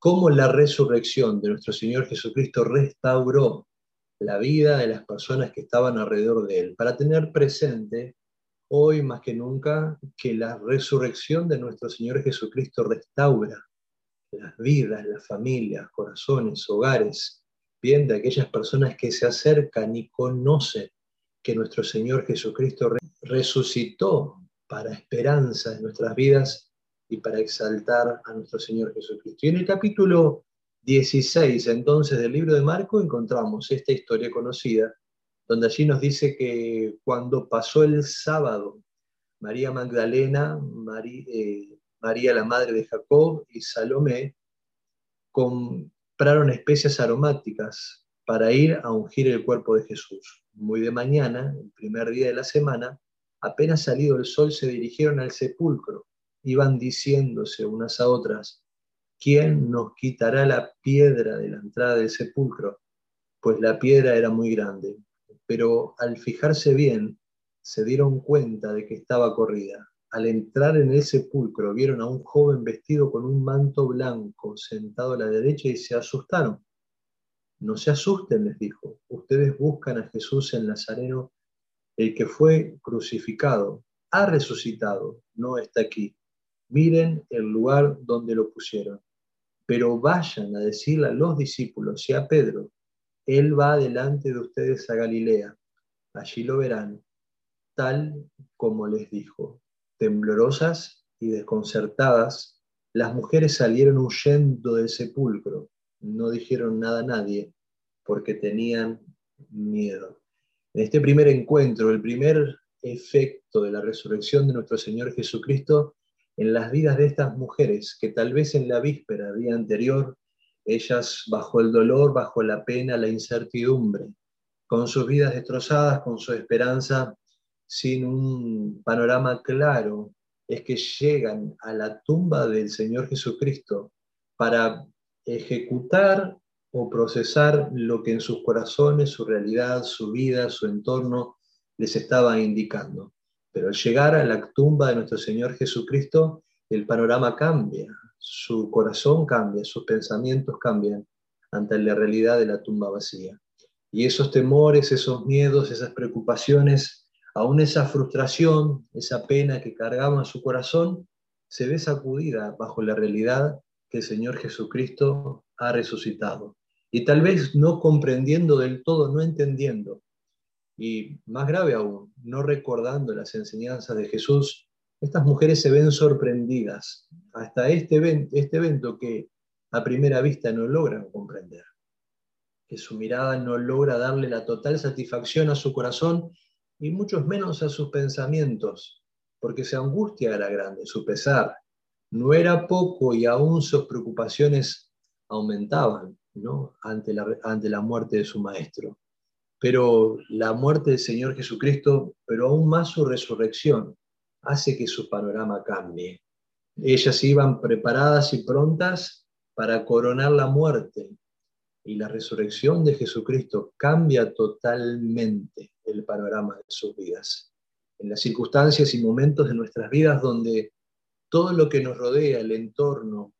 cómo la resurrección de nuestro Señor Jesucristo restauró la vida de las personas que estaban alrededor de Él, para tener presente hoy más que nunca que la resurrección de nuestro Señor Jesucristo restaura las vidas, las familias, corazones, hogares, bien de aquellas personas que se acercan y conocen que nuestro Señor Jesucristo resucitó para esperanza en nuestras vidas y para exaltar a nuestro Señor Jesucristo. Y en el capítulo 16 entonces del libro de Marco encontramos esta historia conocida, donde allí nos dice que cuando pasó el sábado, María Magdalena, eh, María la madre de Jacob y Salomé compraron especias aromáticas para ir a ungir el cuerpo de Jesús. Muy de mañana, el primer día de la semana, apenas salido el sol, se dirigieron al sepulcro. Iban diciéndose unas a otras, ¿quién nos quitará la piedra de la entrada del sepulcro? Pues la piedra era muy grande. Pero al fijarse bien, se dieron cuenta de que estaba corrida. Al entrar en el sepulcro, vieron a un joven vestido con un manto blanco sentado a la derecha y se asustaron. No se asusten, les dijo. Ustedes buscan a Jesús el Nazareno, el que fue crucificado. Ha resucitado, no está aquí. Miren el lugar donde lo pusieron pero vayan a decirle a los discípulos y a Pedro, Él va delante de ustedes a Galilea, allí lo verán, tal como les dijo. Temblorosas y desconcertadas, las mujeres salieron huyendo del sepulcro, no dijeron nada a nadie, porque tenían miedo. En este primer encuentro, el primer efecto de la resurrección de nuestro Señor Jesucristo en las vidas de estas mujeres que tal vez en la víspera, día anterior, ellas bajo el dolor, bajo la pena, la incertidumbre, con sus vidas destrozadas, con su esperanza sin un panorama claro, es que llegan a la tumba del Señor Jesucristo para ejecutar o procesar lo que en sus corazones, su realidad, su vida, su entorno les estaba indicando. Pero al llegar a la tumba de nuestro Señor Jesucristo, el panorama cambia, su corazón cambia, sus pensamientos cambian ante la realidad de la tumba vacía. Y esos temores, esos miedos, esas preocupaciones, aún esa frustración, esa pena que cargaba su corazón, se ve sacudida bajo la realidad que el Señor Jesucristo ha resucitado. Y tal vez no comprendiendo del todo, no entendiendo, y más grave aún, no recordando las enseñanzas de Jesús, estas mujeres se ven sorprendidas. Hasta este evento, este evento que a primera vista no logran comprender, que su mirada no logra darle la total satisfacción a su corazón y mucho menos a sus pensamientos, porque su angustia era grande, su pesar. No era poco y aún sus preocupaciones aumentaban ¿no? ante, la, ante la muerte de su maestro pero la muerte del Señor Jesucristo, pero aún más su resurrección, hace que su panorama cambie. Ellas iban preparadas y prontas para coronar la muerte y la resurrección de Jesucristo cambia totalmente el panorama de sus vidas. En las circunstancias y momentos de nuestras vidas donde todo lo que nos rodea, el entorno,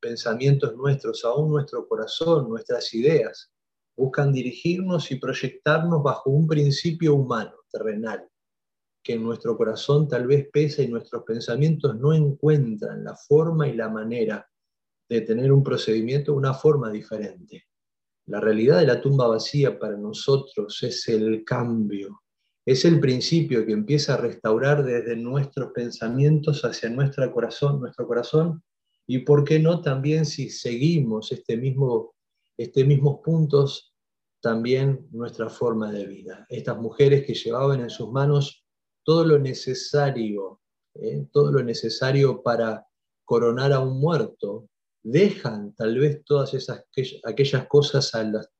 pensamientos nuestros, aún nuestro corazón, nuestras ideas, buscan dirigirnos y proyectarnos bajo un principio humano, terrenal, que en nuestro corazón tal vez pesa y nuestros pensamientos no encuentran la forma y la manera de tener un procedimiento una forma diferente. La realidad de la tumba vacía para nosotros es el cambio, es el principio que empieza a restaurar desde nuestros pensamientos hacia nuestro corazón, nuestro corazón, y por qué no también si seguimos este mismo este mismos puntos también nuestra forma de vida. Estas mujeres que llevaban en sus manos todo lo necesario, ¿eh? todo lo necesario para coronar a un muerto, dejan tal vez todas esas, aquellas cosas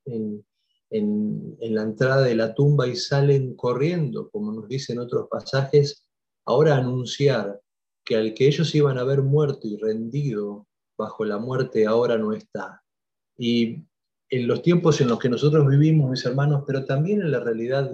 en, en la entrada de la tumba y salen corriendo, como nos dicen otros pasajes, ahora anunciar que al que ellos iban a haber muerto y rendido bajo la muerte ahora no está. Y en los tiempos en los que nosotros vivimos, mis hermanos, pero también en la realidad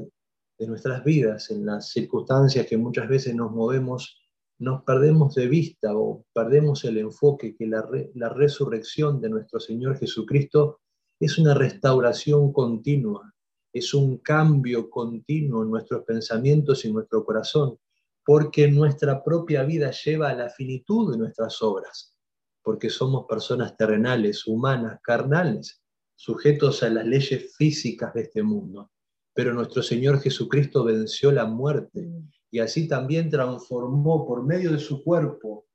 de nuestras vidas, en las circunstancias que muchas veces nos movemos, nos perdemos de vista o perdemos el enfoque que la, resurrección de nuestro Señor Jesucristo es una restauración continua, es un cambio continuo en nuestros pensamientos y nuestro corazón, porque nuestra propia vida lleva a la finitud de nuestras obras, porque somos personas terrenales, humanas, carnales, sujetos a las leyes físicas de este mundo. Pero nuestro Señor Jesucristo venció la muerte y así también transformó por medio de su cuerpo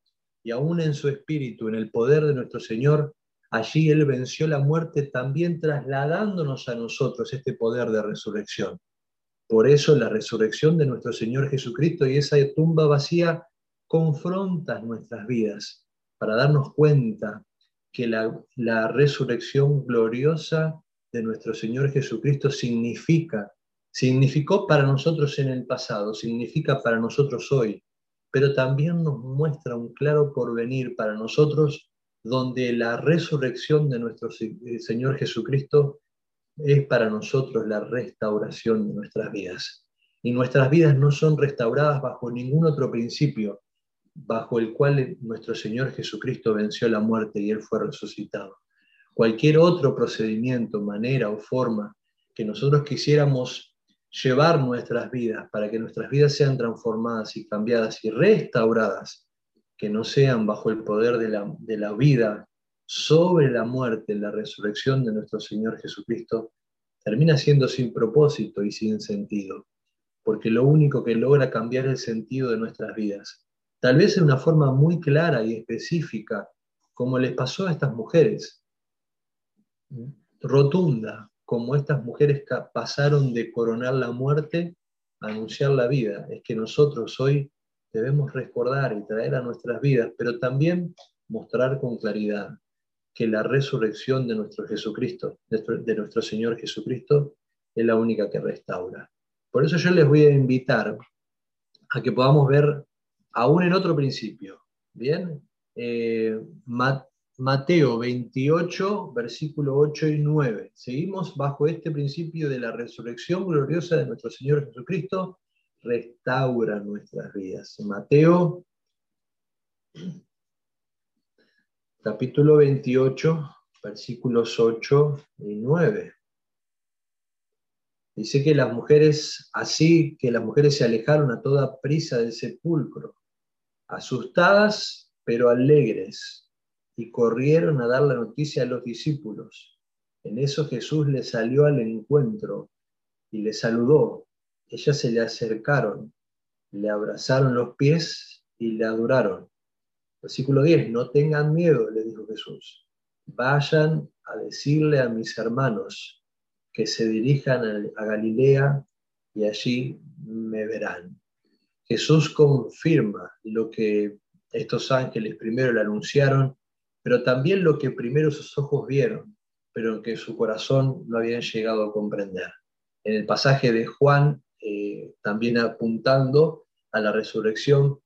y aún en su espíritu, en el poder de nuestro Señor, allí Él venció la muerte también trasladándonos a nosotros este poder de resurrección. Por eso la resurrección de nuestro Señor Jesucristo y esa tumba vacía confrontan nuestras vidas para darnos cuenta que la, resurrección gloriosa de nuestro Señor Jesucristo significa Significó para nosotros en el pasado, significa para nosotros hoy, pero también nos muestra un claro porvenir para nosotros donde la resurrección de nuestro eh, Señor Jesucristo es para nosotros la restauración de nuestras vidas. Y nuestras vidas no son restauradas bajo ningún otro principio, bajo el cual nuestro Señor Jesucristo venció la muerte y Él fue resucitado. Cualquier otro procedimiento, manera o forma que nosotros quisiéramos llevar nuestras vidas, para que nuestras vidas sean transformadas y cambiadas y restauradas, que no sean bajo el poder de la, de la vida sobre la muerte, la resurrección de nuestro Señor Jesucristo, termina siendo sin propósito y sin sentido, porque lo único que logra cambiar el sentido de nuestras vidas, tal vez en una forma muy clara y específica, como les pasó a estas mujeres, rotunda, como estas mujeres pasaron de coronar la muerte a anunciar la vida. Es que nosotros hoy debemos recordar y traer a nuestras vidas, pero también mostrar con claridad que la resurrección de nuestro Jesucristo, de nuestro Señor Jesucristo, es la única que restaura. Por eso yo les voy a invitar a que podamos ver aún en otro principio, ¿bien? Eh, Mateo 28, versículo 8 y 9. Seguimos bajo este principio de la resurrección gloriosa de nuestro Señor Jesucristo, restaura nuestras vidas. Mateo capítulo 28, versículos 8 y 9. Dice que las mujeres, así que las mujeres se alejaron a toda prisa del sepulcro, asustadas pero alegres y corrieron a dar la noticia a los discípulos. En eso Jesús les salió al encuentro y le saludó. Ellas se le acercaron, le abrazaron los pies y le adoraron. Versículo 10, no tengan miedo, le dijo Jesús. Vayan a decirle a mis hermanos que se dirijan a Galilea y allí me verán. Jesús confirma lo que estos ángeles primero le anunciaron pero también lo que primero sus ojos vieron, pero que su corazón no habían llegado a comprender. En el pasaje de Juan, eh, también apuntando a la resurrección,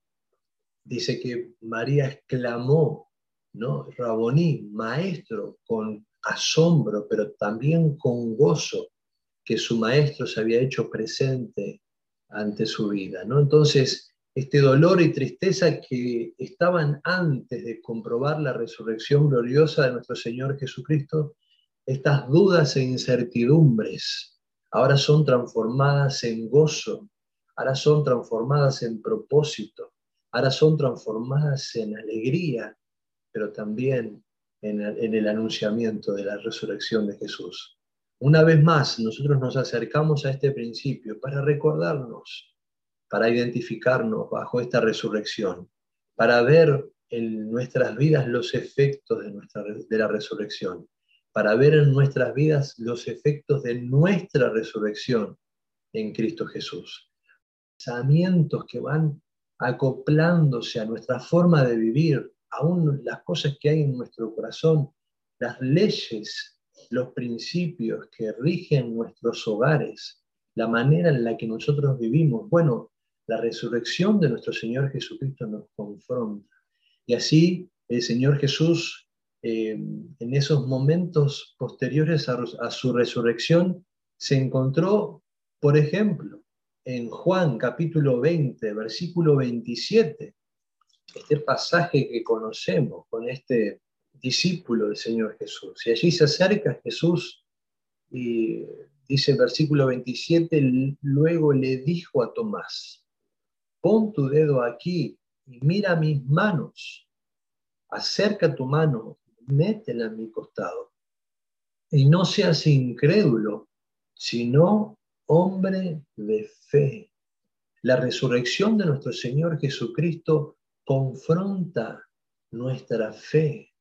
dice que María exclamó, ¿no? Raboní, maestro, con asombro, pero también con gozo, que su maestro se había hecho presente ante su vida, ¿no? Entonces, este dolor y tristeza que estaban antes de comprobar la resurrección gloriosa de nuestro Señor Jesucristo, estas dudas e incertidumbres, ahora son transformadas en gozo, ahora son transformadas en propósito, ahora son transformadas en alegría, pero también en el, en el anunciamiento de la resurrección de Jesús. Una vez más, nosotros nos acercamos a este principio para recordarnos para identificarnos bajo esta resurrección, para ver en nuestras vidas los efectos de, nuestra, de la resurrección, para ver en nuestras vidas los efectos de nuestra resurrección en Cristo Jesús. Pensamientos que van acoplándose a nuestra forma de vivir, aún las cosas que hay en nuestro corazón, las leyes, los principios que rigen nuestros hogares, la manera en la que nosotros vivimos. Bueno, la resurrección de nuestro Señor Jesucristo nos confronta. Y así el Señor Jesús, eh, en esos momentos posteriores a, su resurrección, se encontró, por ejemplo, en Juan capítulo 20, versículo 27, este pasaje que conocemos con este discípulo del Señor Jesús. Y allí se acerca Jesús y dice el versículo 27, luego le dijo a Tomás, pon tu dedo aquí y mira mis manos, acerca tu mano, métela en mi costado. Y no seas incrédulo, sino hombre de fe. La resurrección de nuestro Señor Jesucristo confronta nuestra fe,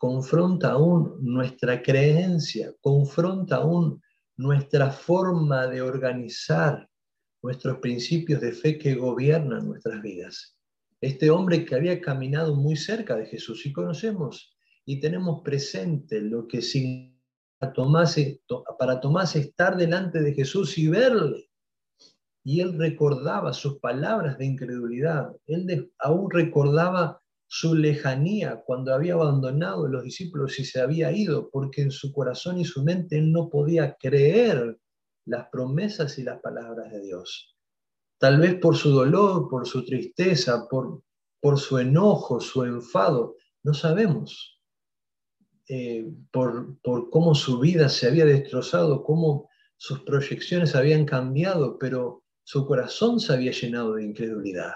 confronta aún nuestra creencia, confronta aún nuestra forma de organizar nuestros principios de fe que gobiernan nuestras vidas. Este hombre que había caminado muy cerca de Jesús y conocemos y tenemos presente lo que significa para Tomás estar delante de Jesús y verle y él recordaba sus palabras de incredulidad, él aún recordaba su lejanía cuando había abandonado a los discípulos y se había ido, porque en su corazón y su mente él no podía creer las promesas y las palabras de Dios. Tal vez por su dolor, por su tristeza, por, por su enojo, su enfado, no sabemos. Eh, por, por cómo su vida se había destrozado, cómo sus proyecciones habían cambiado, pero su corazón se había llenado de incredulidad.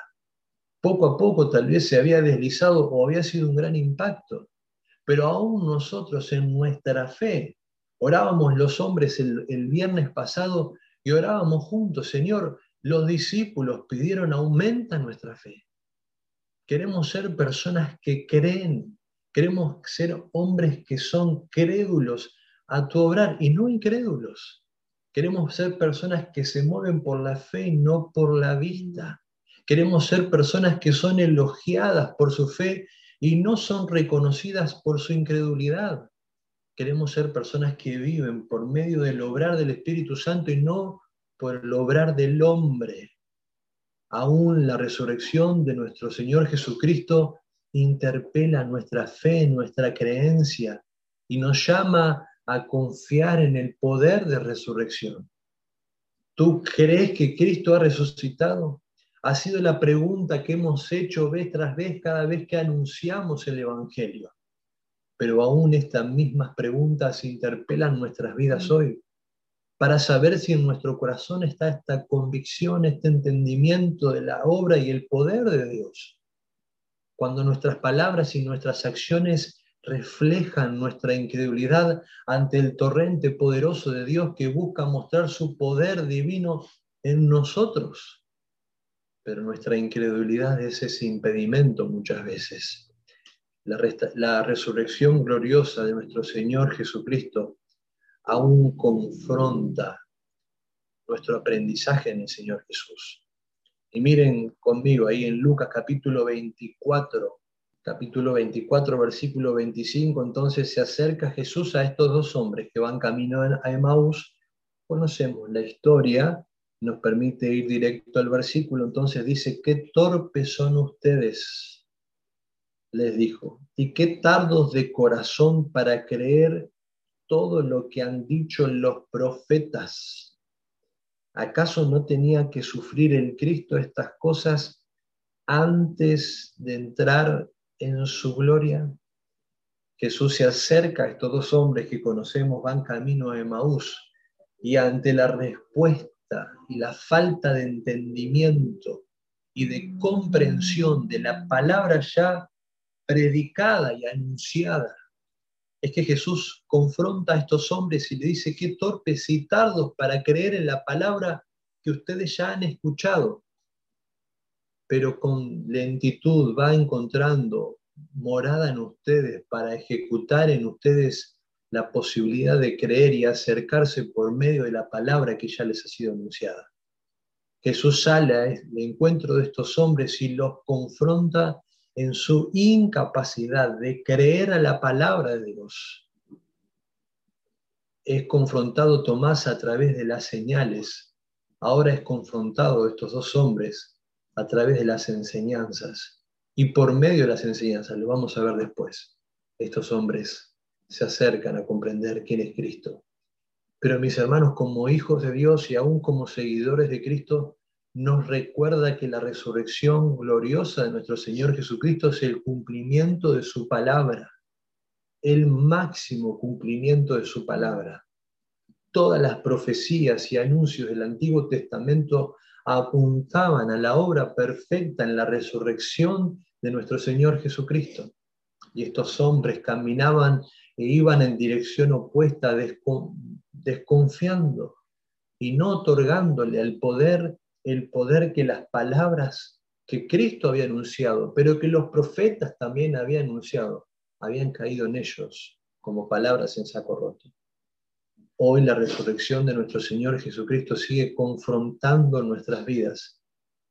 Poco a poco tal vez se había deslizado o había sido un gran impacto, pero aún nosotros en nuestra fe, orábamos los hombres el, viernes pasado y orábamos juntos, Señor, los discípulos pidieron aumenta nuestra fe. Queremos ser personas que creen, queremos ser hombres que son crédulos a tu obrar y no incrédulos. Queremos ser personas que se mueven por la fe y no por la vista. Queremos ser personas que son elogiadas por su fe y no son reconocidas por su incredulidad. Queremos ser personas que viven por medio del obrar del Espíritu Santo y no por el obrar del hombre. Aún la resurrección de nuestro Señor Jesucristo interpela nuestra fe, nuestra creencia y nos llama a confiar en el poder de resurrección. ¿Tú crees que Cristo ha resucitado? Ha sido la pregunta que hemos hecho vez tras vez cada vez que anunciamos el Evangelio. Pero aún estas mismas preguntas interpelan nuestras vidas hoy para saber si en nuestro corazón está esta convicción, este entendimiento de la obra y el poder de Dios. Cuando nuestras palabras y nuestras acciones reflejan nuestra incredulidad ante el torrente poderoso de Dios que busca mostrar su poder divino en nosotros. Pero nuestra incredulidad es ese impedimento muchas veces. La, resurrección gloriosa de nuestro Señor Jesucristo aún confronta nuestro aprendizaje en el Señor Jesús. Y miren conmigo ahí en Lucas capítulo 24, capítulo 24, versículo 25, entonces se acerca Jesús a estos dos hombres que van camino a Emaús. Conocemos la historia, nos permite ir directo al versículo, entonces dice, qué torpes son ustedes, les dijo, y qué tardos de corazón para creer todo lo que han dicho los profetas. ¿Acaso no tenía que sufrir el Cristo estas cosas antes de entrar en su gloria. Jesús se acerca a estos dos hombres que conocemos, van camino a Emaús, y ante la respuesta y la falta de entendimiento y de comprensión de la palabra ya predicada y anunciada, es que Jesús confronta a estos hombres y le dice, qué torpes y tardos para creer en la palabra que ustedes ya han escuchado pero con lentitud va encontrando morada en ustedes para ejecutar en ustedes la posibilidad de creer y acercarse por medio de la palabra que ya les ha sido anunciada. Jesús sale al encuentro de estos hombres y los confronta en su incapacidad de creer a la palabra de Dios. Es confrontado Tomás a través de las señales. Ahora es confrontado estos dos hombres a través de las enseñanzas. Y por medio de las enseñanzas, lo vamos a ver después, estos hombres se acercan a comprender quién es Cristo. Pero mis hermanos, como hijos de Dios y aún como seguidores de Cristo, nos recuerda que la resurrección gloriosa de nuestro Señor Jesucristo es el cumplimiento de su palabra, el máximo cumplimiento de su palabra. Todas las profecías y anuncios del Antiguo Testamento apuntaban a la obra perfecta en la resurrección de nuestro Señor Jesucristo. Y estos hombres caminaban e iban en dirección opuesta, desconfiando y no otorgándole al poder el poder que las palabras que Cristo había anunciado, pero que los profetas también habían anunciado, habían caído en ellos como palabras en saco roto. Hoy la resurrección de nuestro Señor Jesucristo sigue confrontando nuestras vidas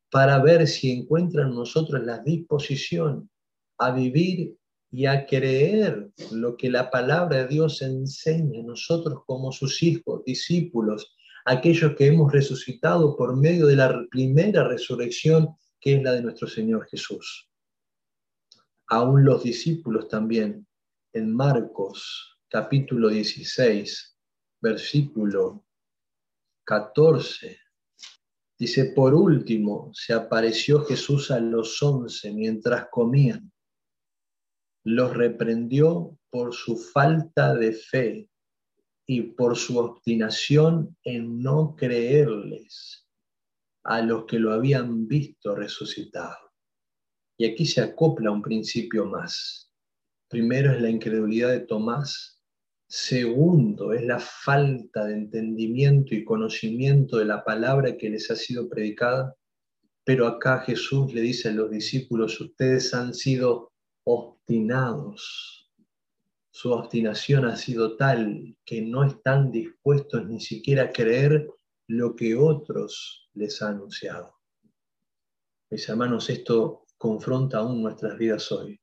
para ver si encuentra en nosotros la disposición a vivir y a creer lo que la palabra de Dios enseña a nosotros como sus hijos, discípulos, aquellos que hemos resucitado por medio de la primera resurrección que es la de nuestro Señor Jesús. Aún los discípulos también, en Marcos capítulo 16, versículo 14, dice, por último se apareció Jesús a los once mientras comían. Los reprendió por su falta de fe y por su obstinación en no creerles a los que lo habían visto resucitado. Y aquí se acopla un principio más. Primero es la incredulidad de Tomás. Segundo es la falta de entendimiento y conocimiento de la palabra que les ha sido predicada. Pero acá Jesús le dice a los discípulos, ustedes han sido obstinados su obstinación ha sido tal que no están dispuestos ni siquiera a creer lo que otros les han anunciado. Mis hermanos, esto confronta aún nuestras vidas hoy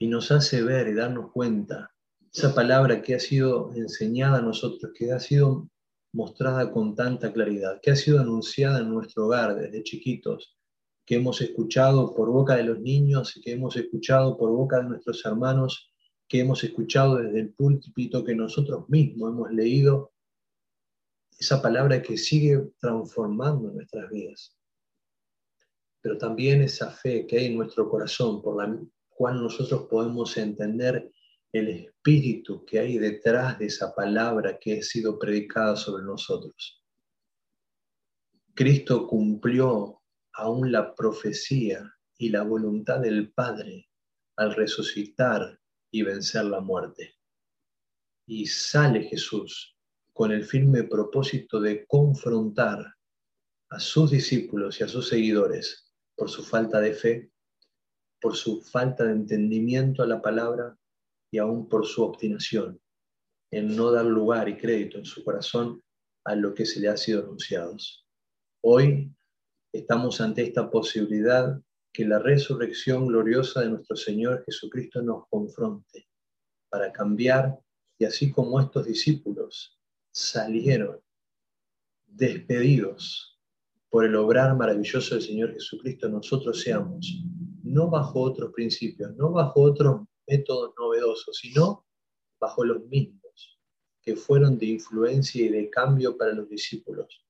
y nos hace ver y darnos cuenta esa palabra que ha sido enseñada a nosotros, que ha sido mostrada con tanta claridad, que ha sido anunciada en nuestro hogar desde chiquitos, que hemos escuchado por boca de los niños que hemos escuchado por boca de nuestros hermanos que hemos escuchado desde el púlpito, que nosotros mismos hemos leído, esa palabra que sigue transformando nuestras vidas. Pero también esa fe que hay en nuestro corazón, por la cual nosotros podemos entender el espíritu que hay detrás de esa palabra que ha sido predicada sobre nosotros. Cristo cumplió aún la profecía y la voluntad del Padre al resucitar y vencer la muerte. Y sale Jesús con el firme propósito de confrontar a sus discípulos y a sus seguidores por su falta de fe, por su falta de entendimiento a la palabra y aún por su obstinación en no dar lugar y crédito en su corazón a lo que se le ha sido anunciado. Hoy estamos ante esta posibilidad que la resurrección gloriosa de nuestro Señor Jesucristo nos confronte para cambiar y así como estos discípulos salieron despedidos por el obrar maravilloso del Señor Jesucristo, nosotros seamos, no bajo otros principios, no bajo otros métodos novedosos, sino bajo los mismos que fueron de influencia y de cambio para los discípulos,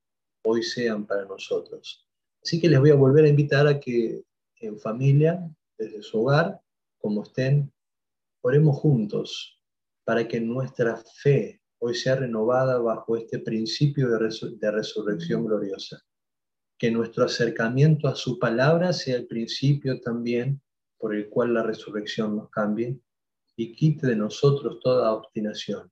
hoy sean para nosotros. Así que les voy a volver a invitar a que en familia, desde su hogar, como estén, oremos juntos para que nuestra fe hoy sea renovada bajo este principio de, de resurrección gloriosa. Que nuestro acercamiento a su palabra sea el principio también por el cual la resurrección nos cambie y quite de nosotros toda obstinación,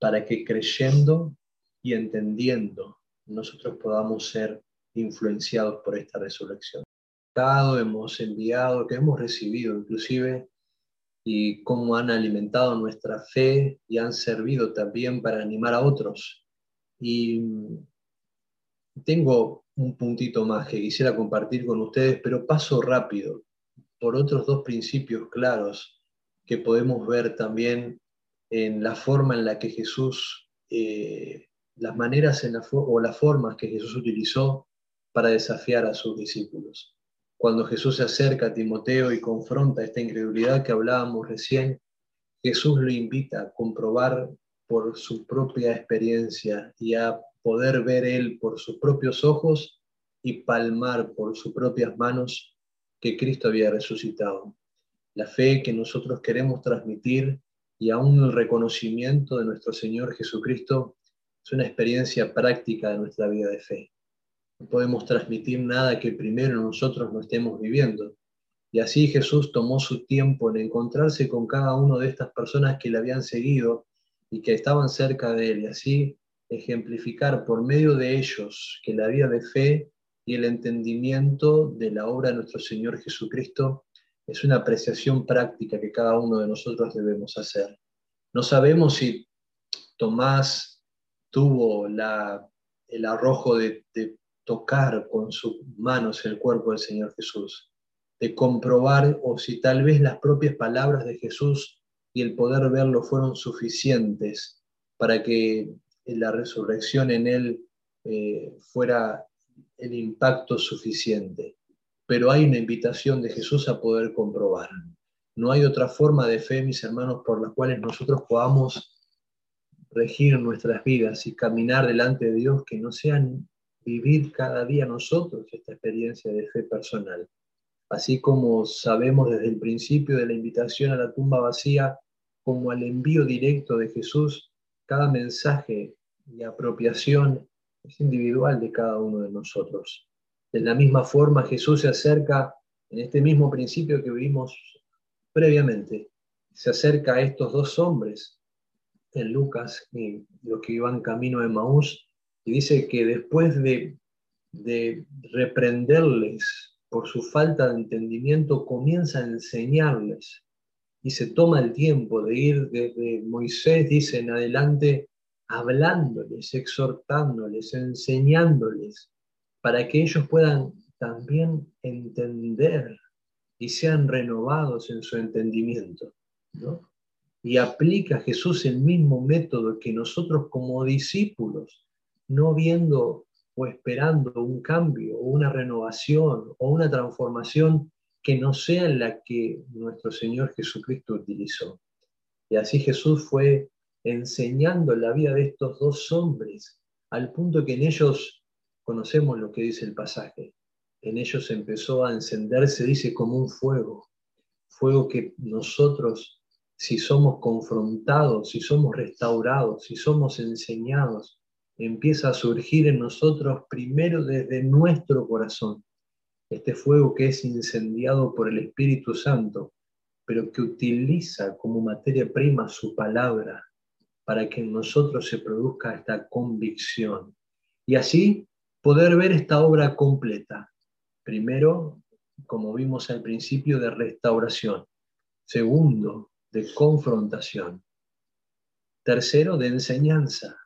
para que creyendo y entendiendo nosotros podamos ser influenciados por esta resurrección hemos enviado, que hemos recibido inclusive, y cómo han alimentado nuestra fe y han servido también para animar a otros. Y tengo un puntito más que quisiera compartir con ustedes, pero paso rápido por otros dos principios claros que podemos ver también en la forma en la que Jesús, eh, las maneras o las formas que Jesús utilizó para desafiar a sus discípulos cuando Jesús se acerca a Timoteo y confronta esta incredulidad que hablábamos recién, Jesús lo invita a comprobar por su propia experiencia y a poder ver él por sus propios ojos y palmar por sus propias manos que Cristo había resucitado. La fe que nosotros queremos transmitir y aún el reconocimiento de nuestro Señor Jesucristo es una experiencia práctica de nuestra vida de fe. Podemos transmitir nada que primero nosotros no estemos viviendo. Y así Jesús tomó su tiempo en encontrarse con cada una de estas personas que le habían seguido y que estaban cerca de él, y así ejemplificar por medio de ellos que la vida de fe y el entendimiento de la obra de nuestro Señor Jesucristo es una apreciación práctica que cada uno de nosotros debemos hacer. No sabemos si Tomás tuvo la, el arrojo de tocar con sus manos el cuerpo del Señor Jesús, de comprobar o si tal vez las propias palabras de Jesús y el poder verlo fueron suficientes para que la resurrección en él eh, fuera el impacto suficiente. Pero hay una invitación de Jesús a poder comprobar. No hay otra forma de fe, mis hermanos, por la cuales nosotros podamos regir nuestras vidas y caminar delante de Dios que no sean vivir cada día nosotros esta experiencia de fe personal. Así como sabemos desde el principio de la invitación a la tumba vacía, como al envío directo de Jesús, cada mensaje y apropiación es individual de cada uno de nosotros. De la misma forma, Jesús se acerca, en este mismo principio que vimos previamente, se acerca a estos dos hombres en Lucas, y los que iban camino de Maús, y dice que después de, de reprenderles por su falta de entendimiento, comienza a enseñarles y se toma el tiempo de ir desde Moisés, dice en adelante, hablándoles, exhortándoles, enseñándoles, para que ellos puedan también entender y sean renovados en su entendimiento. Y aplica Jesús el mismo método que nosotros como discípulos, no viendo o esperando un cambio o una renovación o una transformación que no sea la que nuestro Señor Jesucristo utilizó. Y así Jesús fue enseñando la vida de estos dos hombres, al punto que en ellos conocemos lo que dice el pasaje. En ellos empezó a encenderse, dice, como un fuego. Fuego que nosotros, si somos confrontados, si somos restaurados, si somos enseñados, empieza a surgir en nosotros primero desde nuestro corazón. Este fuego que es incendiado por el Espíritu Santo, pero que utiliza como materia prima su palabra para que en nosotros se produzca esta convicción. Y así poder ver esta obra completa. Primero, como vimos al principio, de restauración. Segundo, de confrontación. Tercero, de enseñanza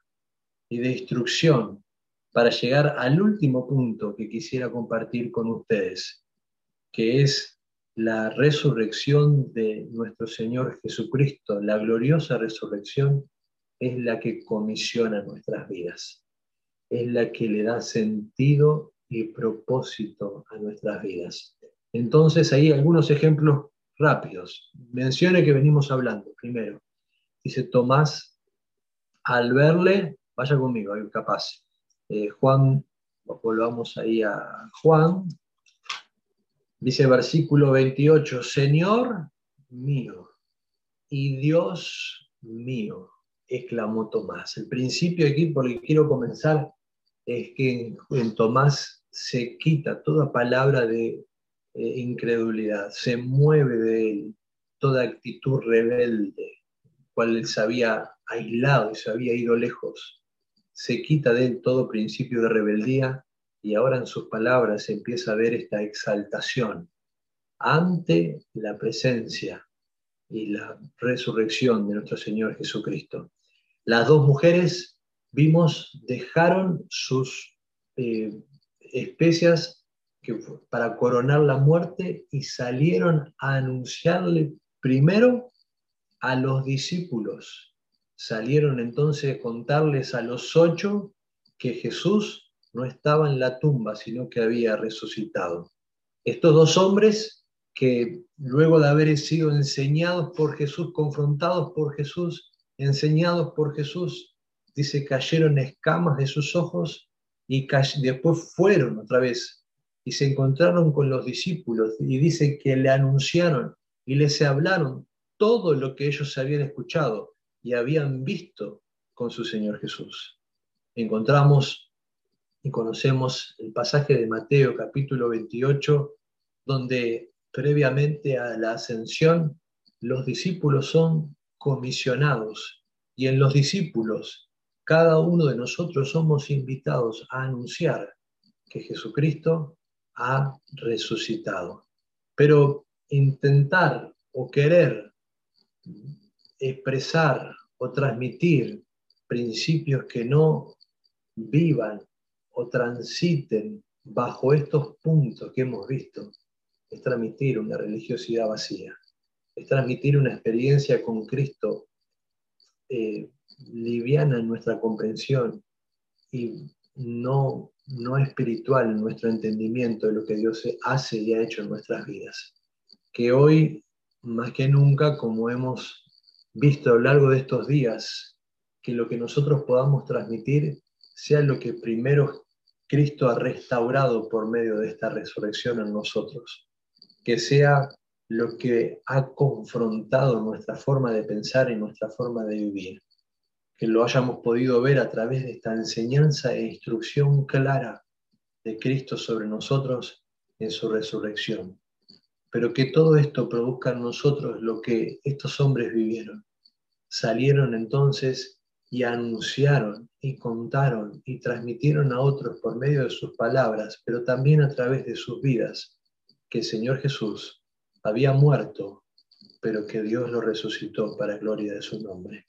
y de instrucción para llegar al último punto que quisiera compartir con ustedes, que es la resurrección de nuestro Señor Jesucristo, la gloriosa resurrección es la que comisiona nuestras vidas, es la que le da sentido y propósito a nuestras vidas. Entonces, ahí algunos ejemplos rápidos. Mencione que venimos hablando. Primero, dice Tomás, al verle, vaya conmigo, capaz. Eh, Juan, volvamos ahí a Juan, dice versículo 28, Señor mío y Dios mío exclamó Tomás. El principio aquí por el que quiero comenzar es que en Tomás se quita toda palabra de eh, incredulidad, se mueve de él toda actitud rebelde, cual él se había aislado y se había ido lejos. Se quita de él todo principio de rebeldía y ahora en sus palabras empieza a ver esta exaltación ante la presencia y la resurrección de nuestro Señor Jesucristo. Las dos mujeres, vimos, dejaron sus eh, especias que, para coronar la muerte y salieron a anunciarle primero a los discípulos. Salieron entonces a contarles a los ocho que Jesús no estaba en la tumba, sino que había resucitado. Estos dos hombres que luego de haber sido enseñados por Jesús, confrontados por Jesús, enseñados por Jesús, dice, cayeron escamas de sus ojos y después fueron otra vez y se encontraron con los discípulos y dice que le anunciaron y les hablaron todo lo que ellos habían escuchado y habían visto con su Señor Jesús. Encontramos y conocemos el pasaje de Mateo capítulo 28, donde previamente a la ascensión los discípulos son comisionados y en los discípulos cada uno de nosotros somos invitados a anunciar que Jesucristo ha resucitado. Pero intentar o querer expresar o transmitir principios que no vivan o transiten bajo estos puntos que hemos visto, es transmitir una religiosidad vacía, es transmitir una experiencia con Cristo eh, liviana en nuestra comprensión y no, no espiritual en nuestro entendimiento de lo que Dios hace y ha hecho en nuestras vidas. Que hoy, más que nunca, como hemos visto a lo largo de estos días, que lo que nosotros podamos transmitir sea lo que primero Cristo ha restaurado por medio de esta resurrección en nosotros, que sea lo que ha confrontado nuestra forma de pensar y nuestra forma de vivir, que lo hayamos podido ver a través de esta enseñanza e instrucción clara de Cristo sobre nosotros en su resurrección, pero que todo esto produzca en nosotros lo que estos hombres vivieron. Salieron entonces y anunciaron y contaron y transmitieron a otros por medio de sus palabras, pero también a través de sus vidas, que el Señor Jesús había muerto, pero que Dios lo resucitó para gloria de su nombre.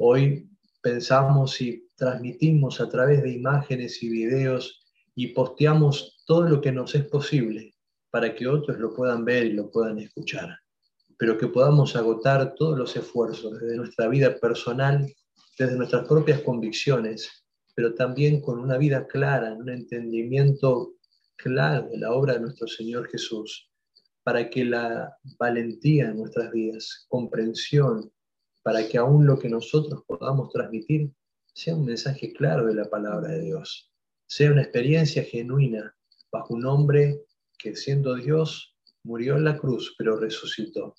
Hoy pensamos y transmitimos a través de imágenes y videos y posteamos todo lo que nos es posible para que otros lo puedan ver y lo puedan escuchar, pero que podamos agotar todos los esfuerzos desde nuestra vida personal desde nuestras propias convicciones, pero también con una vida clara, un entendimiento claro de la obra de nuestro Señor Jesús, para que la valentía en nuestras vidas, comprensión, para que aún lo que nosotros podamos transmitir sea un mensaje claro de la palabra de Dios, sea una experiencia genuina bajo un hombre que siendo Dios murió en la cruz, pero resucitó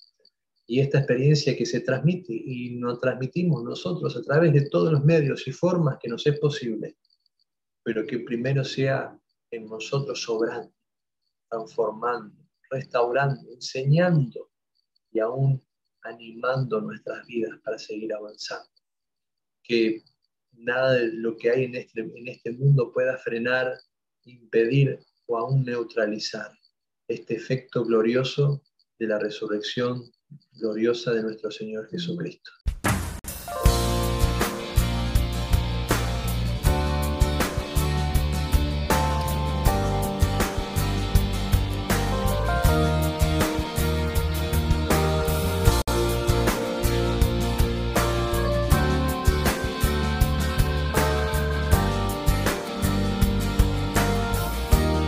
y esta experiencia que se transmite y nos transmitimos nosotros a través de todos los medios y formas que nos es posible, pero que primero sea en nosotros sobrando, transformando, restaurando, enseñando y aún animando nuestras vidas para seguir avanzando. Que nada de lo que hay en este, este mundo pueda frenar, impedir o aún neutralizar este efecto glorioso de la resurrección gloriosa de nuestro Señor Jesucristo.